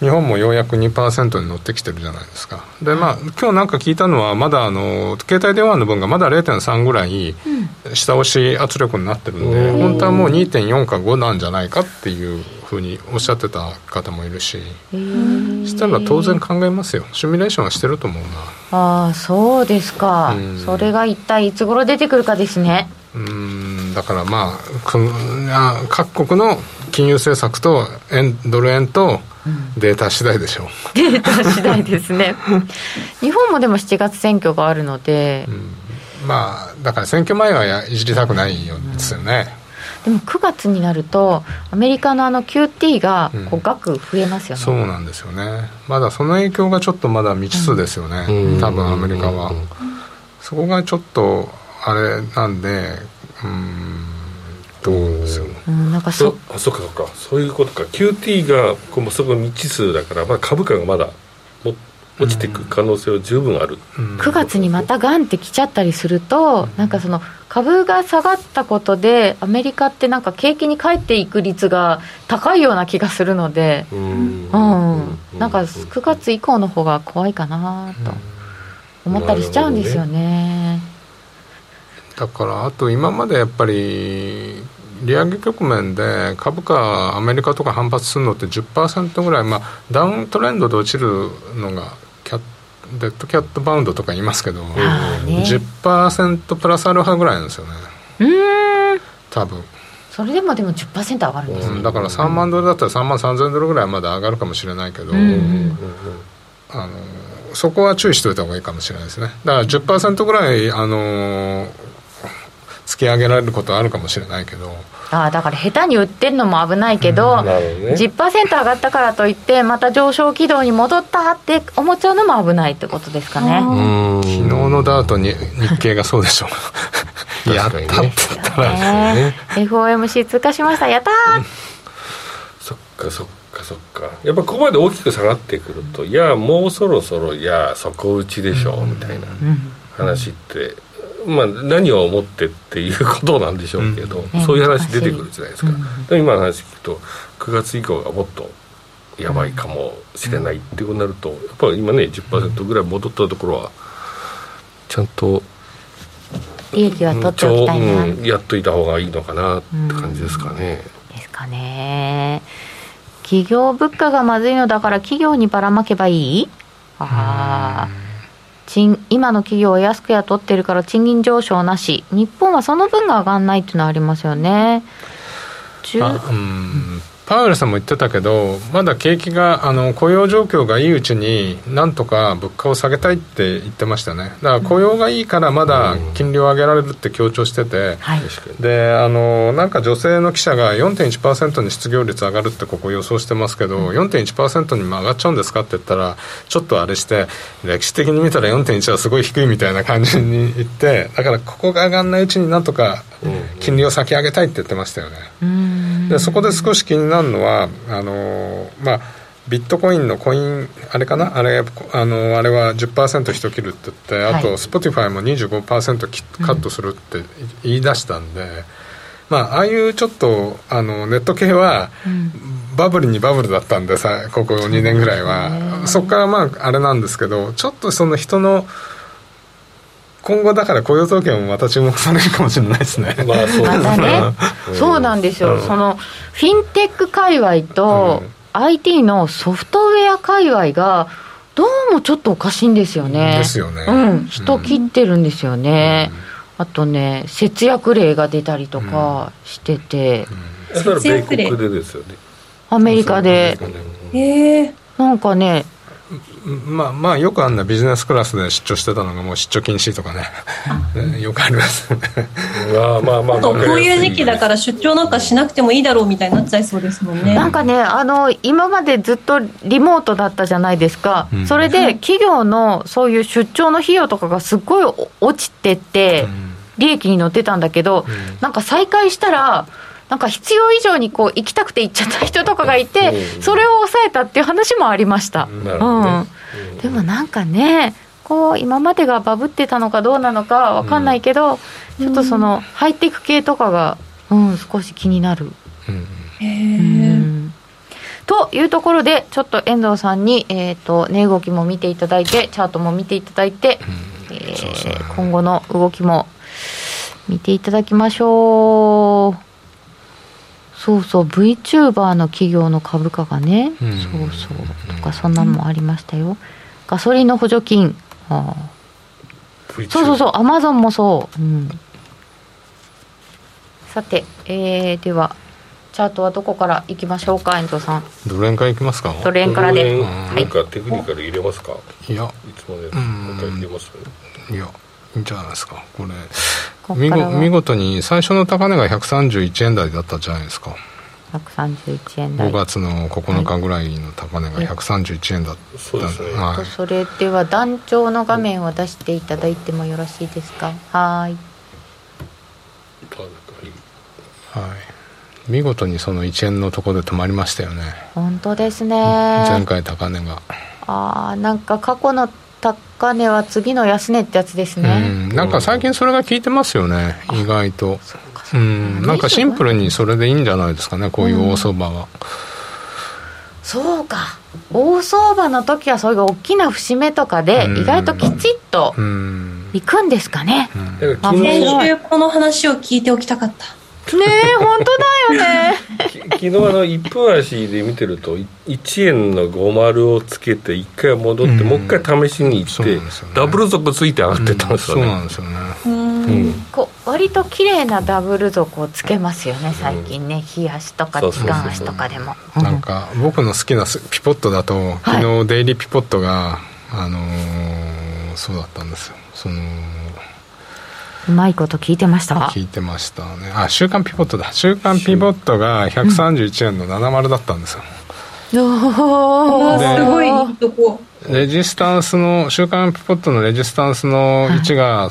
日本もようやく2%に乗ってきてるじゃないですか。でまあ今日なんか聞いたのはまだあの携帯電話の分がまだ0.3ぐらい下押し圧力になってるんで、うん、本当はもう2.4か5なんじゃないかっていうふうにおっしゃってた方もいるししたら当然考えますよ。シミュレーションはしてると思うな。ああそうですか、うん、それが一体いつ頃出てくるかですね。うん。だからまあ各国の金融政策と円ドル円とデータ次第でしょう、データ次第ですね。日本もでも7月選挙があるので、うん、まあだから選挙前はいじりたくないようですよね、うん、でも9月になるとアメリカのあの QT がこう額増えますよね、そうなんですよね。まだその影響がちょっとまだ未知数ですよね、多分アメリカは、そこがちょっとあれなんでうん。と思うんですよ、うん、なんかそあそうかそうか。そういうことか。QT がこうそこ未知数だから、まあ、株価がまだも落ちていく可能性は十分ある、うん、9月にまたガンって来ちゃったりすると、なんかその株が下がったことでアメリカってなんか景気に返っていく率が高いような気がするのでうん、なんか9月以降の方が怖いかなと思ったりしちゃうんですよね。だからあと今までやっぱり利上げ局面で株価アメリカとか反発するのって10%ぐらい、まあ、ダウントレンドで落ちるのがデッドキャットバウンドとか言いますけど、ね、10%プラスアルファぐらいなんですよね。うん。多分。それでもでも10%上がるんです、ね、うん、だから3万ドルだったら3万3000ドルぐらいまで上がるかもしれないけど、あのそこは注意しておいた方がいいかもしれないですね。だから10%ぐらいあの突き上げられることはあるかもしれないけどああだから下手に売ってるのも危ないけど、うんね、10%上がったからといってまた上昇軌道に戻ったって思っちゃうのも危ないってことですかね。昨日のダートに日経がそうでしょう。やったって言ったら、ね、FOMC 通過しました。やったー、そっかそっかそっか。やっぱここまで大きく下がってくるといやもうそろそろいや底打ちでしょうみたいな話って、まあ、何を思ってっていうことなんでしょうけど、うん、そういう話出てくるじゃないですか、うん、今の話聞くと9月以降がもっとやばいかもしれないっていうことになるとやっぱり今ね10%ぐらい戻ったところはちゃんと利益は取っておきたいな、うん、やっといた方がいいのかなって感じですかね、ですかね。企業物価がまずいのだから企業にばらまけばいい？ああ賃今の企業は安く雇ってるから賃金上昇なし日本はその分が上がらないっていうのはありますよね。うんパウエルさんも言ってたけどまだ景気があの雇用状況がいいうちになんとか物価を下げたいって言ってましたね。だから雇用がいいからまだ金利を上げられるって強調してて、うん、であのなんか女性の記者が4.1%に失業率上がるってここ予想してますけど、うん、4.1%にも上がっちゃうんですかって言ったらちょっとあれして歴史的に見たら4.1はすごい低いみたいな感じに言ってだからここが上がらないうちになんとか金利を先上げたいって言ってましたよね。でそこで少し気になるのはあのまあビットコインのコインあれかな？あれあのあれは10%一切るって言ってあと Spotify も25%キカットするって言い出したんで、うん、まあああいうちょっとあのネット系は、バブルにバブルだったんでさここ2年ぐらいは。そこからまああれなんですけどちょっとその人の今後だから雇用統計もまた注目されるかもしれないですね。まあそうまね、そうなんですよ、うん、そのフィンテック界隈と IT のソフトウェア界隈がどうもちょっとおかしいんですよね。ですよね。うん、人切ってるんですよね。うん、あとね節約令が出たりとかしてて、うん、節約令でですよね。アメリカで。ええー、なんかねまあまあよくあんなビジネスクラスで出張してたのがもう出張禁止とかね。よくあります。まあまあまあこういう時期だから出張なんかしなくてもいいだろうみたいになっちゃいそうですもんね。なんかねあの今までずっとリモートだったじゃないですか、うん、それで企業のそういう出張の費用とかがすっごい落ちてて、利益に乗ってたんだけど、うん、なんか再開したらなんか必要以上にこう行きたくて行っちゃった人とかがいて、それを抑えたっていう話もありました。うん、でもなんかね、こう今までがバブってたのかどうなのかわかんないけど、ちょっとそのハイテク系とかが、うん、少し気になる。うん。というところでちょっと遠藤さんに、えーと、値動きも見ていただいてチャートも見ていただいて、うん、えー、今後の動きも見ていただきましょうそうそう VTuber の企業の株価がね、うん、そうそうとかそんなのもありましたよ、ガソリンの補助金。あそうそうそうアマゾンもそう、うん、さて、えー、ではチャートはどこからいきましょうか遠藤さん。ドル円からいきますか？ドル円からで、なんかテクニカル入れますか？いやいつまでまた入れますいやいいんじゃないですかこれ見見事に最初の高値が131円台だったじゃないですか。131円台。5月の9日ぐらいの高値が131円だった、そうですね、はい、それでは団長の画面を出していただいてもよろしいですか？はい。はい。見事にその1円のところで止まりましたよね。本当ですね。前回高値が。ああなんか過去の高値は次の安値ってやつですね、うん、なんか最近それが効いてますよね。意外と。うん。なんかシンプルにそれでいいんじゃないですかねこういう大相場は、うん、そうか。大相場の時はそういう大きな節目とかで意外ときちっといくんですかね、うん、先週この話を聞いておきたかったねえ本当だよね。昨日あの1分足で見てると1円の50をつけて1回戻って、うん、もう一回試しに行って、ね、ダブル底ついて上がってたんですよね、そうなんですよね。うん。こう割と綺麗なダブル底をつけますよね最近ね。日足とか時間足とかでも。なんか僕の好きなピポットだと昨日デイリーピポットが、あのー、そうだったんですよ。そのうまいこと聞いてました？聞いてましたね。あ週刊ピボットだ。週刊ピボットが131円の70だったんですよ、おすごい。とこレジスタンスの週刊ピボットのレジスタンスの位置が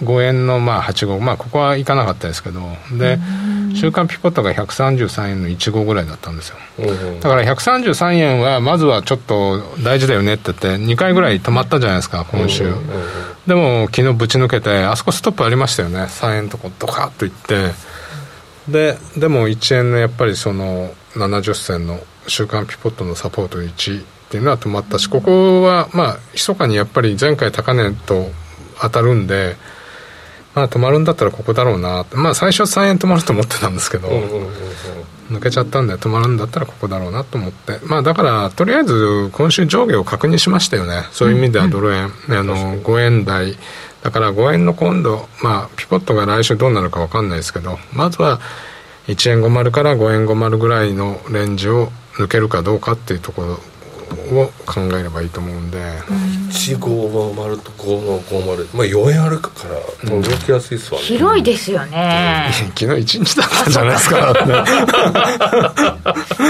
5円のまあ85まあここはいかなかったですけど。で週刊ピポットが133円の15ぐらいだったんですよ。だから133円はまずはちょっと大事だよねって言って2回ぐらい止まったじゃないですか今週。でも昨日ぶち抜けてあそこストップありましたよね。3円とこドカッといって。ででも1円のやっぱりその70銭の週刊ピポットのサポート1っていうのは止まったしここはまあ密かにやっぱり前回高値と当たるんでまあ止まるんだったらここだろうなまあ最初3円止まると思ってたんですけど、抜けちゃったんで止まるんだったらここだろうなと思って。まあだからとりあえず今週上下を確認しましたよね。そういう意味ではドル円、うん、あの5円台。だから5円の今度まあピポットが来週どうなるか分かんないですけどまずは1円50から5円50ぐらいのレンジを抜けるかどうかっていうところを考えればいいと思うんで。1550と5050まあ4円あるから動きやすいですわね、広いですよね。昨日1日だったじゃないですか。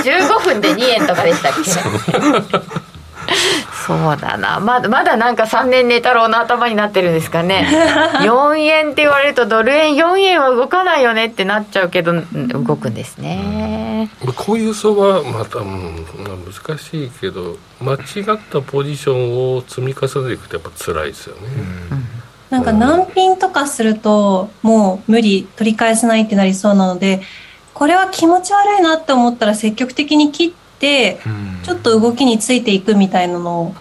15分で2円とかでしたっけ？そうだな。まだまだなんか3年寝太郎の頭になってるんですかね。4円って言われるとドル円4円は動かないよねってなっちゃうけど動くんですね、うん、こういう相場また、うん、難しいけど間違ったポジションを積み重ねていくとやっぱ辛いですよね、うん。なんか難品とかするともう無理取り返せないってなりそうなのでこれは気持ち悪いなって思ったら積極的に切って、ちょっと動きについていくみたいなのを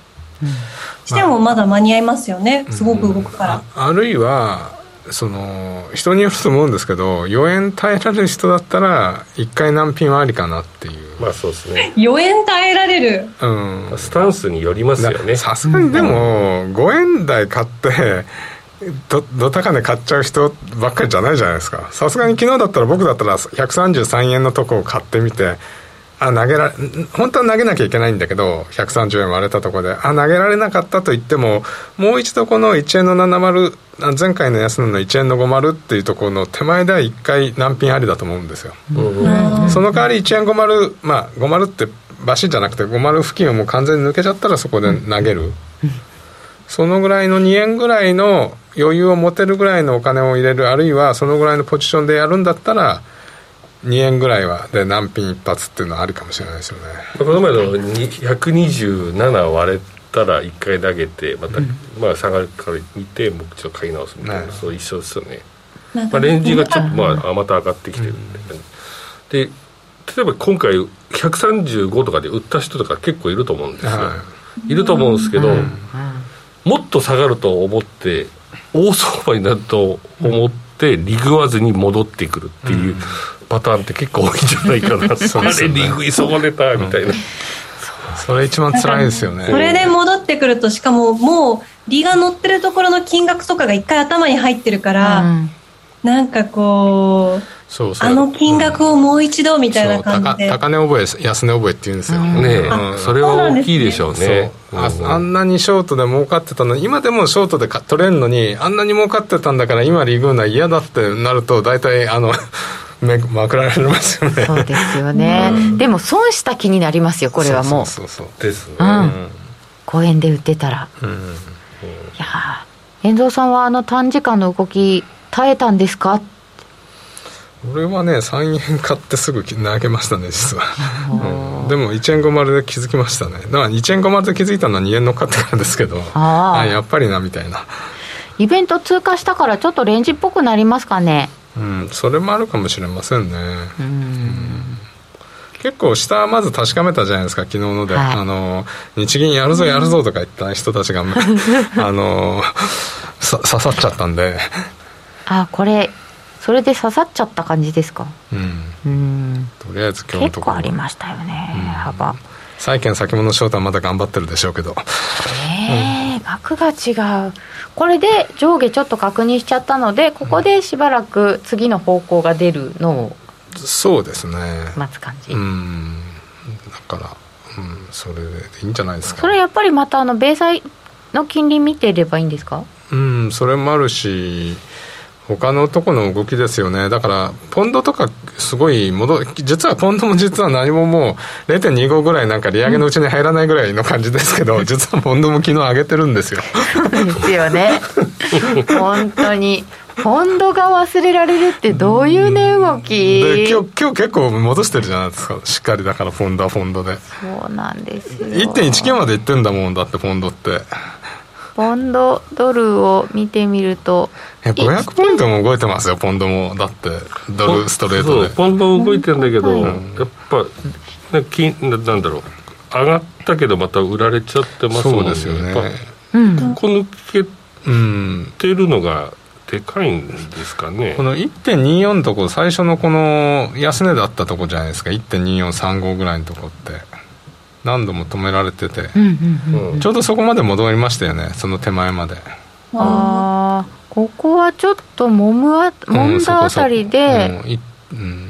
してもまだ間に合いますよね、すごく動くから。あるいはその人によると思うんですけど4円耐えられる人だったら1回難品はありかなっていう。まあそうですね。4円耐えられる、うん、スタンスによりますよね。さすがにでも5円台買ってどど高値買っちゃう人ばっかりじゃないじゃないですか。さすがに昨日だったら僕だったら133円のとこを買ってみてあ投げられ本当は投げなきゃいけないんだけど130円割れたところであ投げられなかったと言ってももう一度この1円の70前回の安値の1円の50っていうところの手前では1回難品ありだと思うんですよ、その代わり1円50まあ50ってバシじゃなくて50付近をもう完全に抜けちゃったらそこで投げる、そのぐらいの2円ぐらいの余裕を持てるぐらいのお金を入れるあるいはそのぐらいのポジションでやるんだったら2円ぐらいはで難品一発っていうのはありかもしれないですよね。この前の127割れたら1回投げてまた、うん、まあ下がるから見てもうちょっと買い直すみたいな、ね、そう一緒ですよね。まあ、レンジがちょっと、まあ、また上がってきてるんで、うん、で例えば今回135とかで売った人とか結構いると思うんですよ、はい、いると思うんですけど、もっと下がると思って大相場になると思ってリグわずに戻ってくるっていうパターンって結構多いんじゃないかな、あれリグ急がれたみたいな、それ一番辛いですよね。それで戻ってくるとしかももう利が乗ってるところの金額とかが一回頭に入ってるから、うん、なんかこうそうそう。あの金額をもう一度みたいな感じで。高値覚え安値覚えっていうんですよ、ね、うん、それは大きいでしょうね。ああんなにショートで儲かってたのに今でもショートで取れるのにあんなに儲かってたんだから今リグーナ嫌だってなると大体あの めまくられますよね。そうですよね、うん、でも損した気になりますよこれはもう。そうそうですね、うん、公園で売ってたら、うん、いや遠藤さんはあの短時間の動き耐えたんですか？俺はね3円買ってすぐ投げましたね実は、うん、でも1円50で気づきましたね。だから1円50で気づいたのは2円乗っかってからですけどああやっぱりなみたいな。イベント通過したからちょっとレンジっぽくなりますかね。うんそれもあるかもしれませんね。うん。結構下はまず確かめたじゃないですか昨日ので、はい、あの日銀やるぞやるぞとか言った人たちがあ の刺さっちゃったんで。あこれそれで刺さっちゃった感じですか？うん。うん。とりあえず今日結構ありましたよね、うん、幅。債券先物商談まだ頑張ってるでしょうけど。ええーうん、額が違う。これで上下ちょっと確認しちゃったのでここでしばらく次の方向が出るのをそうですね。待つ感じ。うん。だからうんそれでいいんじゃないですか。それやっぱりまたあの米債の金利見てればいいんですか？うんそれもあるし他のとこの動きですよね、だから、ポンドとかすごい戻、実はポンドも実は何ももう0.25ぐらいなんか利上げのうちに入らないぐらいの感じですけど、実はポンドも昨日上げてるんですよ。ですよね。本当に。ポンドが忘れられるってどういう値動き？で今日今日結構戻してるじゃないですかしっかりだからポンドはポンドでそうなんですよ1.19までいってんだもんだってポンドってポンドドルを見てみると500ポイントも動いてますよポンドも。だってドルストレートで。ポンド動いてるんだけど、やっぱな金なんだろう。上がったけどまた売られちゃってますもんね。そうですよね。こ抜けてるのがでかいん。ですかねこの1.24のとこ最初のこの安値だったとこじゃないですか。1.2435ぐらいのとこって何度も止められてて、ちょうどそこまで戻りましたよねその手前まで。ああここはちょっともむあもんだあたりで、うん、うん、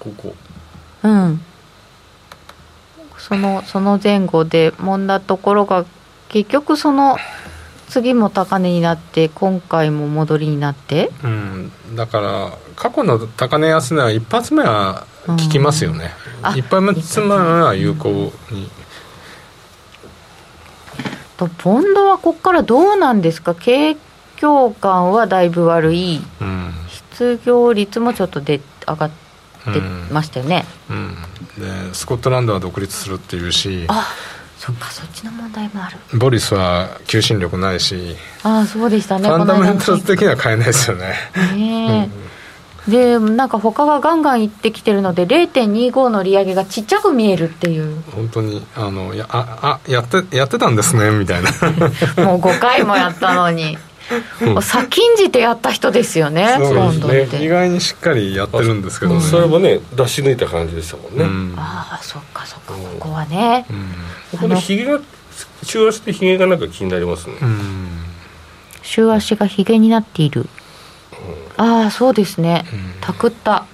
ここ。うん。そのその前後でもんだところが結局その次も高値になって今回も戻りになって、うん、だから過去の高値安値は一発目は効きますよね、うん、一発目は有効に。とポンドはここからどうなんですか？景況感はだいぶ悪い、うん、失業率もちょっとで上がってましたよね、うん、でスコットランドは独立するっていうし。あそっかそっちの問題もある。ボリスは求心力ないし。ああそうでしたね。ファンダメンタル的には買えないですよね。ねえ、うん、でなんか他がガンガンいってきてるので0.25の利上げがちっちゃく見えるっていう。本当にあのやああやってやってたんですねみたいな。もう5回もやったのに。先んじてやった人ですよね、そうですね。意外にしっかりやってるんですけどね、それもね、出し抜いた感じでしたもんね。うん、ああ、そっかそっか、ここはね。うん、ここでひげが、週足でひげがなんか気になりますね。週足がひげになっている。うん、ああ、そうですね、たくった。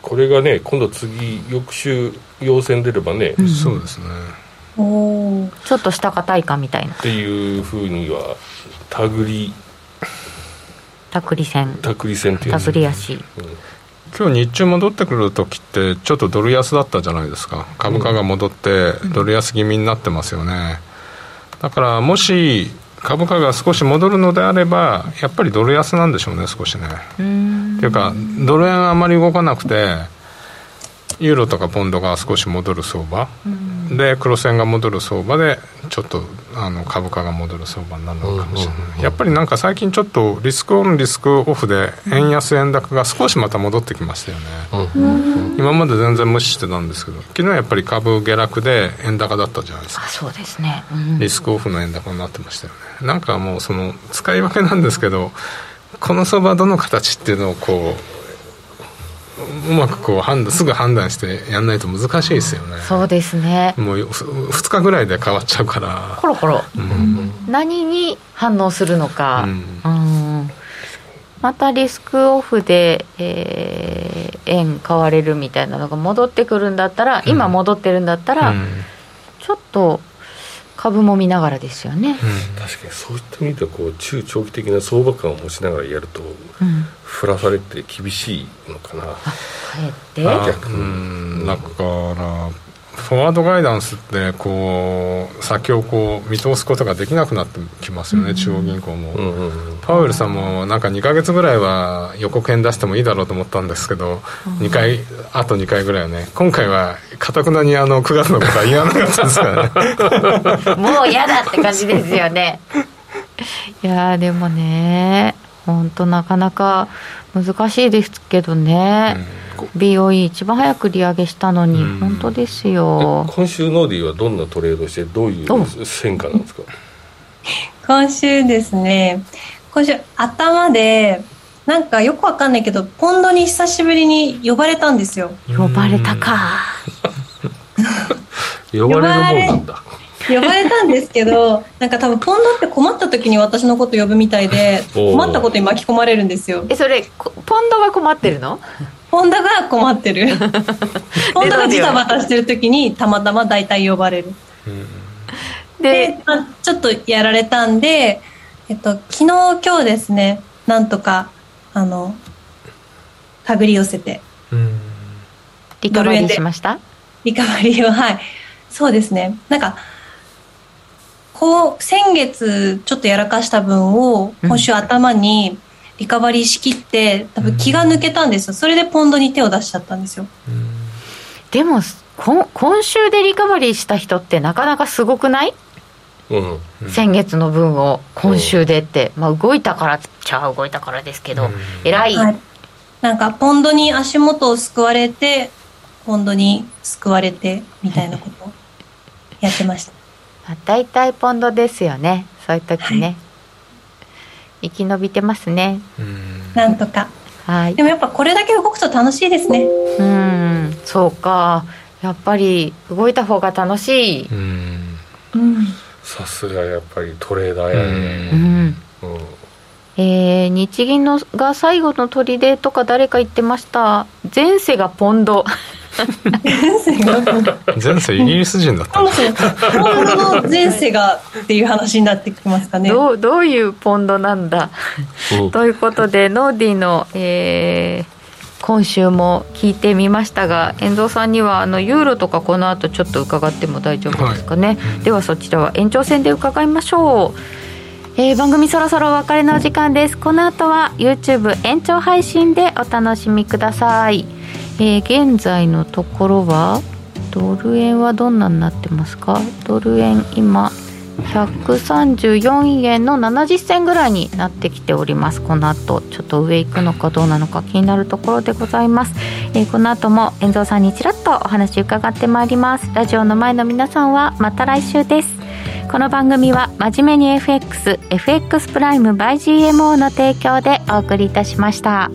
これがね、今度次、翌週、陽線出ればね、そうですね。おちょっと下硬いかみたいな。っていうふうには、手繰り。たくり線。たくり線っていうたぐり足、うん、今日日中戻ってくる時ってちょっとドル安だったじゃないですか。株価が戻ってドル安気味になってますよね、だからもし株価が少し戻るのであればやっぱりドル安なんでしょうね少しね。っていうかドル円あまり動かなくてユーロとかポンドが少し戻る相場、うん、で黒線が戻る相場でちょっとあの株価が戻る相場になるのかもしれない、やっぱりなんか最近ちょっとリスクオンリスクオフで円安円高が少しまた戻ってきましたよね、うん、今まで全然無視してたんですけど昨日やっぱり株下落で円高だったじゃないですか。そうですね、うん、リスクオフの円高になってましたよね。なんかもうその使い分けなんですけどこの相場どの形っていうのをこううまくこう判断すぐ判断してやんないと難しいですよね。そうですね。もう2日ぐらいで変わっちゃうから。コロコロ、うん、何に反応するのか、うん、うん、またリスクオフで、えー、円買われるみたいなのが戻ってくるんだったら今戻ってるんだったら、うん、ちょっと株も見ながらですよね、うん、確かに。そういった意味ではこう中長期的な相場感を持ちながらやると、うん、振らされて厳しいのかな。かえって？逆に。だからフォワードガイダンスってこう先をこう見通すことができなくなってきますよね、うん、中央銀行も、うんうんうん、パウエルさんもなんか2か月ぐらいは予告編出してもいいだろうと思ったんですけど、うん、2回あと2回ぐらいはね今回はかたくなにあの9月のことは言わなかったですからね。もう嫌だって感じですよね。いやでもね本当なかなか難しいですけどね、うん BOE 一番早く利上げしたのに、本当ですよ。今週ノーディーはどんなトレードしてどういう戦果なんですか？今週ですね今週頭でなんかよくわかんないけどポンドに久しぶりに呼ばれたんですよ。呼ばれたか。呼ばれるもんなんだ。呼ばれたんですけどなんか多分ポンドって困った時に私のこと呼ぶみたいで 困ったことに巻き込まれるんですよ。えそれポンドが困ってるの？ホンダが困ってる。ホンダがジタバタしてる時にたまたま大体呼ばれる、で、まあ、ちょっとやられたんで、えっと、昨日今日ですねなんとかあの手繰り寄せて。リカバリーしました？リカバリーははい。そうですね。なんかこう先月ちょっとやらかした分を今週頭に、うんリカバリーしきって多分気が抜けたんですよ。それでポンドに手を出しちゃったんですよ。でも今週でリカバリーした人ってなかなかすごくない、うん。うん、先月の分を今週でって、まあ、動いたからっちゃ動いたからですけど、うん、偉い、はい、なんかポンドに足元をすくわれてポンドにすくわれてみたいなことをやってました。大体ポンドですよね。そういう時ね、はい生き延びてますね。なんとか。はい。でもやっぱこれだけ動くと楽しいですね。うんそうか。やっぱり動いた方が楽しい。うん。さすがやっぱりトレーダーやね。うん、うん。えー、日銀のが最後の砦とか誰か言ってました。前世がポンド前世イギリス人だったポンドの前世がっていう話になってきますかね。どうどういうポンドなんだ？ということでノーディの、えー、今週も聞いてみましたが遠藤さんにはあのユーロとかこの後ちょっと伺っても大丈夫ですかね、はい、ではそちらは延長戦で伺いましょう。えー、番組そろそろお別れの時間です。この後は YouTube 延長配信でお楽しみくださいえー、現在のところはドル円はどんなになってますか？ドル円今134円の70銭ぐらいになってきております。この後ちょっと上行くのかどうなのか気になるところでございます、えー、この後も遠藤さんにちらっとお話伺ってまいります。ラジオの前の皆さんはまた来週です。この番組は真面目に FXFX プライム by GMO の提供でお送りいたしました。